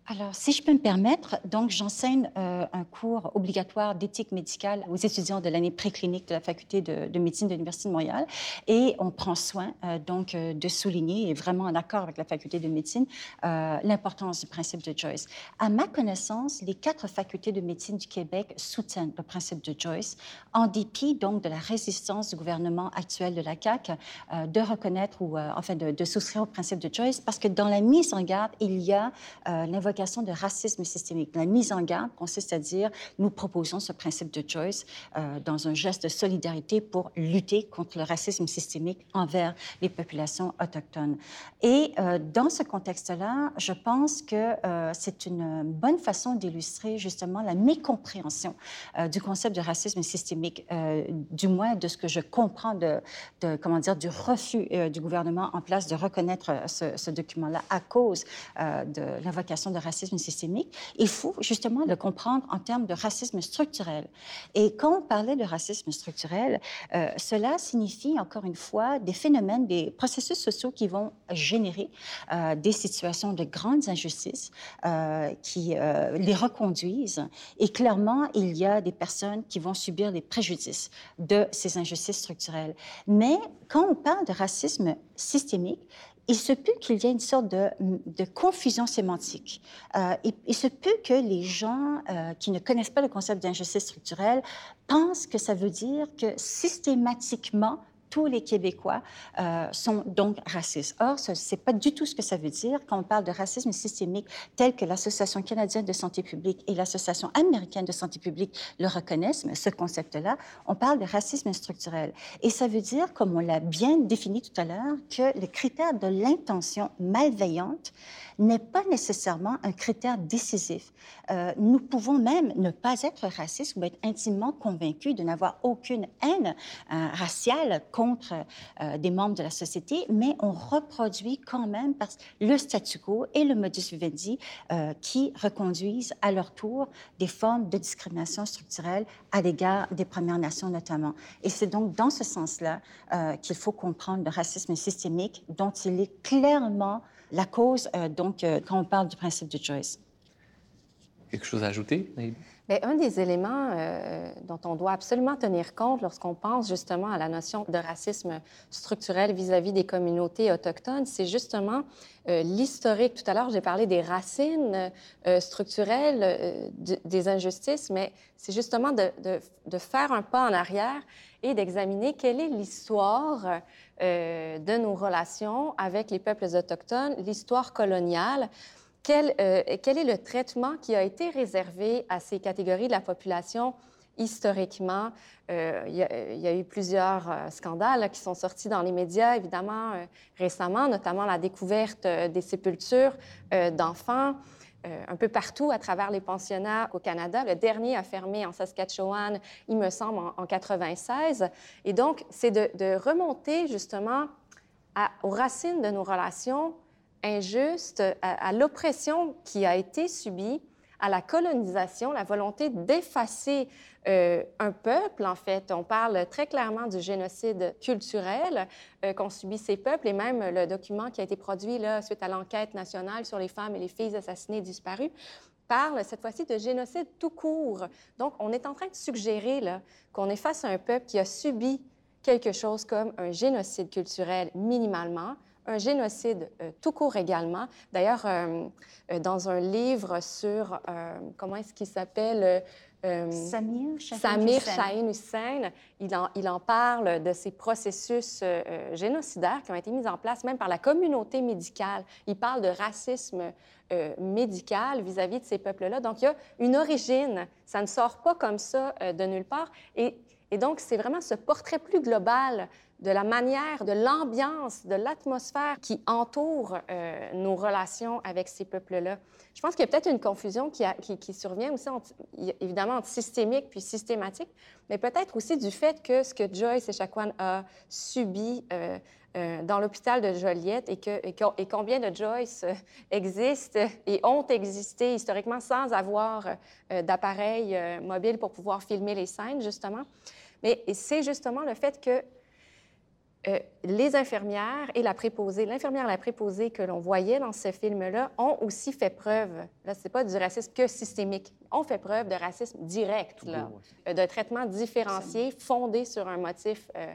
Alors, si je peux me permettre, donc j'enseigne euh, un cours obligatoire d'éthique médicale aux étudiants de l'année préclinique de la faculté de, médecine de l'Université de Montréal, et on prend soin euh, donc euh, de souligner, et vraiment en accord avec la faculté de médecine, l'importance du principe de Joyce. À ma connaissance, les quatre facultés de médecine du Québec soutiennent le principe de Joyce, en dépit donc de la résistance du gouvernement actuel de la CAQ de reconnaître ou enfin de, de, souscrire au principe de Joyce, parce que dans la mise en garde, il y a l'invocation de racisme systémique. La mise en garde consiste à dire nous proposons ce principe de Joyce euh, dans un geste de solidarité pour lutter contre le racisme systémique envers les populations autochtones. Et euh, dans ce contexte-là, je pense que euh, c'est une bonne façon d'illustrer justement la mécompréhension du concept de racisme systémique, du moins de ce que je comprends de, comment dire, du refus du gouvernement en place de reconnaître ce, ce document-là à cause de l'invocation de racisme systémique, il faut justement le comprendre en termes de racisme structurel. Et quand on parlait de racisme structurel, euh, cela signifie encore une fois des phénomènes, des processus sociaux qui vont générer euh, des situations de grandes injustices euh, qui les reconduisent. Et clairement, il y a des personnes qui vont subir les préjudices de ces injustices structurelles. Mais quand on parle de racisme systémique, il se peut qu'il y ait une sorte de, confusion sémantique. Euh, il, se peut que les gens euh, qui ne connaissent pas le concept d'injustice structurelle pensent que ça veut dire que systématiquement, tous les Québécois euh, sont donc racistes. Or, ce n'est pas du tout ce que ça veut dire quand on parle de racisme systémique tel que l'Association canadienne de santé publique et l'Association américaine de santé publique le reconnaissent, mais ce concept-là, on parle de racisme structurel. Et ça veut dire, comme on l'a bien défini tout à l'heure, que le critère de l'intention malveillante n'est pas nécessairement un critère décisif. Euh, nous pouvons même ne pas être racistes ou être intimement convaincus de n'avoir aucune haine euh, raciale contre euh, des membres de la société, mais on reproduit quand même parce le statu quo et le modus vivendi qui reconduisent à leur tour des formes de discrimination structurelle à l'égard des Premières Nations notamment. Et c'est donc dans ce sens-là qu'il faut comprendre le racisme systémique dont il est clairement la cause, euh, donc, euh, quand on parle du principe de Joyce. Quelque chose à ajouter, Bien, un des éléments euh, dont on doit absolument tenir compte lorsqu'on pense justement à la notion de racisme structurel vis-à-vis des communautés autochtones, c'est justement l'historique. Tout à l'heure, j'ai parlé des racines structurelles des injustices, mais c'est justement de, de, faire un pas en arrière et d'examiner quelle est l'histoire euh, de nos relations avec les peuples autochtones, l'histoire coloniale. Quel, euh, quel, est le traitement qui a été réservé à ces catégories de la population historiquement? Euh, il, y a, eu plusieurs scandales qui sont sortis dans les médias, évidemment, récemment, notamment la découverte des sépultures d'enfants. un peu partout à travers les pensionnats au Canada. Le dernier a fermé en Saskatchewan, il me semble, en, 1996. Et donc, c'est de, remonter justement aux racines de nos relations injustes, à l'oppression qui a été subie à la colonisation, la volonté d'effacer euh, un peuple, en fait. On parle très clairement du génocide culturel euh, qu'ont subi ces peuples et même le document qui a été produit là, suite à l'enquête nationale sur les femmes et les filles assassinées et disparues parle cette fois-ci de génocide tout court. Donc, on est en train de suggérer qu'on est face à un peuple qui a subi quelque chose comme un génocide culturel minimalement, un génocide euh, tout court également. D'ailleurs, euh, euh, dans un livre sur, comment est-ce qu'il s'appelle? Samir Samir Shahin Hussein, il en, il en, parle de ces processus génocidaires qui ont été mis en place même par la communauté médicale. Il parle de racisme médical vis-à-vis -vis de ces peuples-là. Donc, il y a une origine. Ça ne sort pas comme ça de nulle part. Et, et donc, c'est vraiment ce portrait plus global de la manière, de l'ambiance, de l'atmosphère qui entoure euh, nos relations avec ces peuples-là. Je pense qu'il y a peut-être une confusion qui, survient aussi, évidemment, entre systémique puis systématique, mais peut-être aussi du fait que ce que Joyce et Echaquan a subi euh, euh, dans l'hôpital de Joliette et, que, et, combien de Joyce existent et ont existé historiquement sans avoir d'appareil mobile pour pouvoir filmer les scènes, justement. Mais c'est justement le fait que euh, les infirmières et la préposée, l'infirmière et la préposée que l'on voyait dans ce film-là ont aussi fait preuve, là, c'est pas du racisme que systémique, ont fait preuve de racisme direct, là, euh, de traitement différencié fondé sur un motif euh,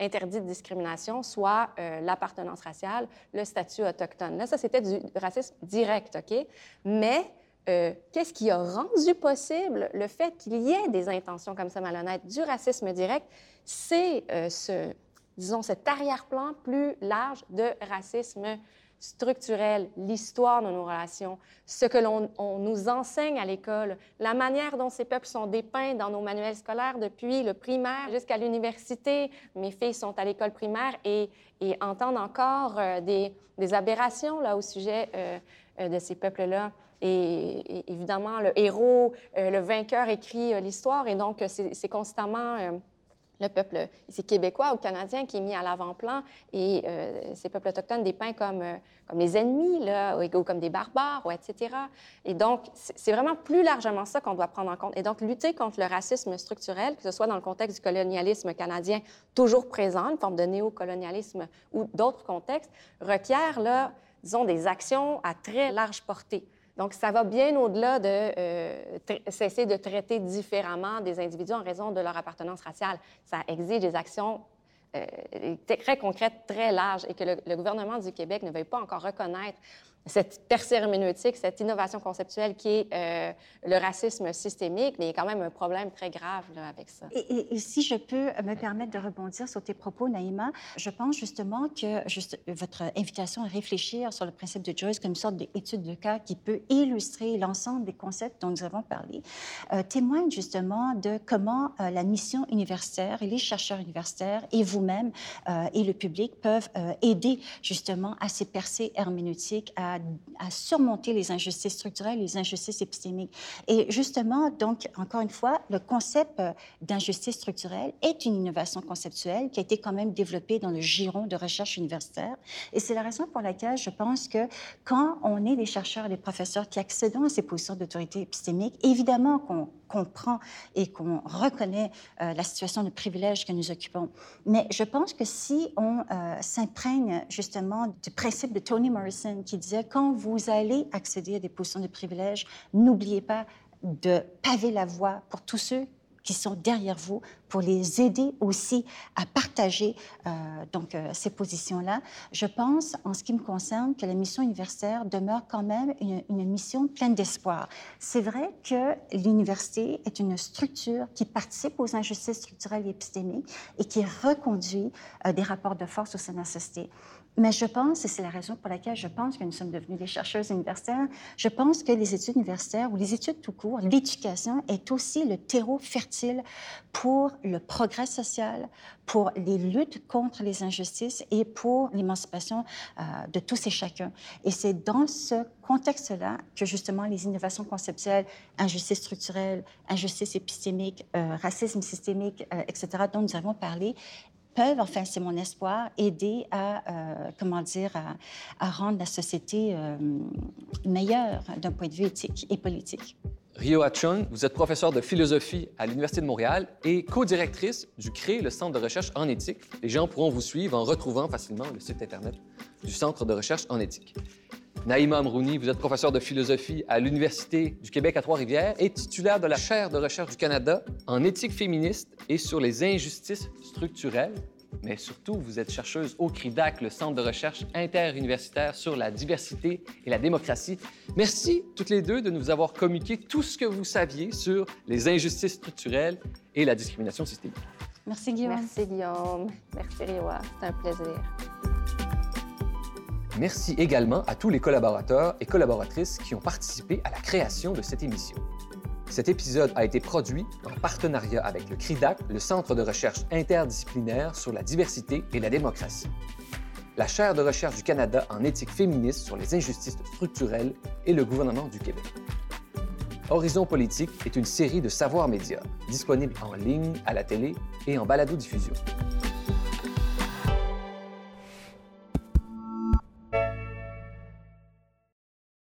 interdit de discrimination, soit l'appartenance raciale, le statut autochtone. Là, ça, c'était du racisme direct, OK? Mais qu'est-ce qui a rendu possible le fait qu'il y ait des intentions comme ça malhonnêtes, du racisme direct? C'est ce disons, cet arrière-plan plus large de racisme structurel, l'histoire de nos relations, ce que l'on nous enseigne à l'école, la manière dont ces peuples sont dépeints dans nos manuels scolaires depuis le primaire jusqu'à l'université. Mes filles sont à l'école primaire et, entendent encore euh, des, aberrations là, au sujet euh, euh, de ces peuples-là. Et, évidemment, le héros, le vainqueur écrit l'histoire et donc c'est constamment le peuple ici québécois ou canadien qui est mis à l'avant-plan et euh, ces peuples autochtones dépeints comme, euh, comme les ennemis là, ou, comme des barbares, ou etc. Et donc, c'est vraiment plus largement ça qu'on doit prendre en compte. Et donc, lutter contre le racisme structurel, que ce soit dans le contexte du colonialisme canadien toujours présent, une forme de néocolonialisme ou d'autres contextes, requiert, là, disons, des actions à très large portée. Donc, ça va bien au-delà de euh, cesser de traiter différemment des individus en raison de leur appartenance raciale. Ça exige des actions euh, très concrètes, très larges, et que le, le, gouvernement du Québec ne veuille pas encore reconnaître cette percée herméneutique, cette innovation conceptuelle qui est euh, le racisme systémique, mais il y a quand même un problème très grave avec ça. Et, si je peux me permettre de rebondir sur tes propos, Naïma, je pense justement que votre invitation à réfléchir sur le principe de Joyce comme une sorte d'étude de cas qui peut illustrer l'ensemble des concepts dont nous avons parlé, euh, témoigne justement de comment euh, la mission universitaire et les chercheurs universitaires et vous-même et le public peuvent aider justement à ces percées herméneutiques, à à, surmonter les injustices structurelles, les injustices épistémiques. Et justement, donc, encore une fois, le concept euh, d'injustice structurelle est une innovation conceptuelle qui a été quand même développée dans le giron de recherche universitaire. Et c'est la raison pour laquelle je pense que quand on est des chercheurs et des professeurs qui accédons à ces positions d'autorité épistémique, évidemment qu'on comprend et qu'on reconnaît euh, la situation de privilège que nous occupons. Mais je pense que si on euh, s'imprègne justement du principe de Toni Morrison qui disait quand vous allez accéder à des positions de privilège, n'oubliez pas de paver la voie pour tous ceux qui sont derrière vous pour les aider aussi à partager euh, donc euh, ces positions-là. Je pense, en ce qui me concerne, que la mission universitaire demeure quand même une, mission pleine d'espoir. C'est vrai que l'université est une structure qui participe aux injustices structurelles et épistémiques et qui reconduit euh, des rapports de force au sein de la société. Mais je pense, et c'est la raison pour laquelle je pense que nous sommes devenus des chercheuses universitaires, je pense que les études universitaires ou les études tout court, l'éducation est aussi le terreau fertile pour le progrès social, pour les luttes contre les injustices et pour l'émancipation euh, de tous et chacun. Et c'est dans ce contexte-là que justement les innovations conceptuelles, injustice structurelle, injustice épistémique, euh, racisme systémique, euh, etc., dont nous avons parlé, peuvent, enfin c'est mon espoir, aider à, euh, comment dire, à, rendre la société euh, meilleure d'un point de vue éthique et politique. Rio Chung, vous êtes professeur de philosophie à l'Université de Montréal et co-directrice du CRÉ, le Centre de recherche en éthique. Les gens pourront vous suivre en retrouvant facilement le site Internet du Centre de recherche en éthique. Naïma Amrouni, vous êtes professeur de philosophie à l'Université du Québec à Trois-Rivières et titulaire de la chaire de recherche du Canada en éthique féministe et sur les injustices structurelles. Mais surtout, vous êtes chercheuse au CRIDAC, le Centre de recherche interuniversitaire sur la diversité et la démocratie. Merci toutes les deux de nous avoir communiqué tout ce que vous saviez sur les injustices structurelles et la discrimination systémique. Merci Guillaume. Merci Guillaume. Merci Rioa. C'est un plaisir. Merci également à tous les collaborateurs et collaboratrices qui ont participé à la création de cette émission. Cet épisode a été produit en partenariat avec le CRIDAC, le Centre de recherche interdisciplinaire sur la diversité et la démocratie, la chaire de recherche du Canada en éthique féministe sur les injustices structurelles et le gouvernement du Québec. Horizon politique est une série de savoirs médias disponible en ligne, à la télé et en balado-diffusion.